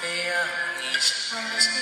会让你伤心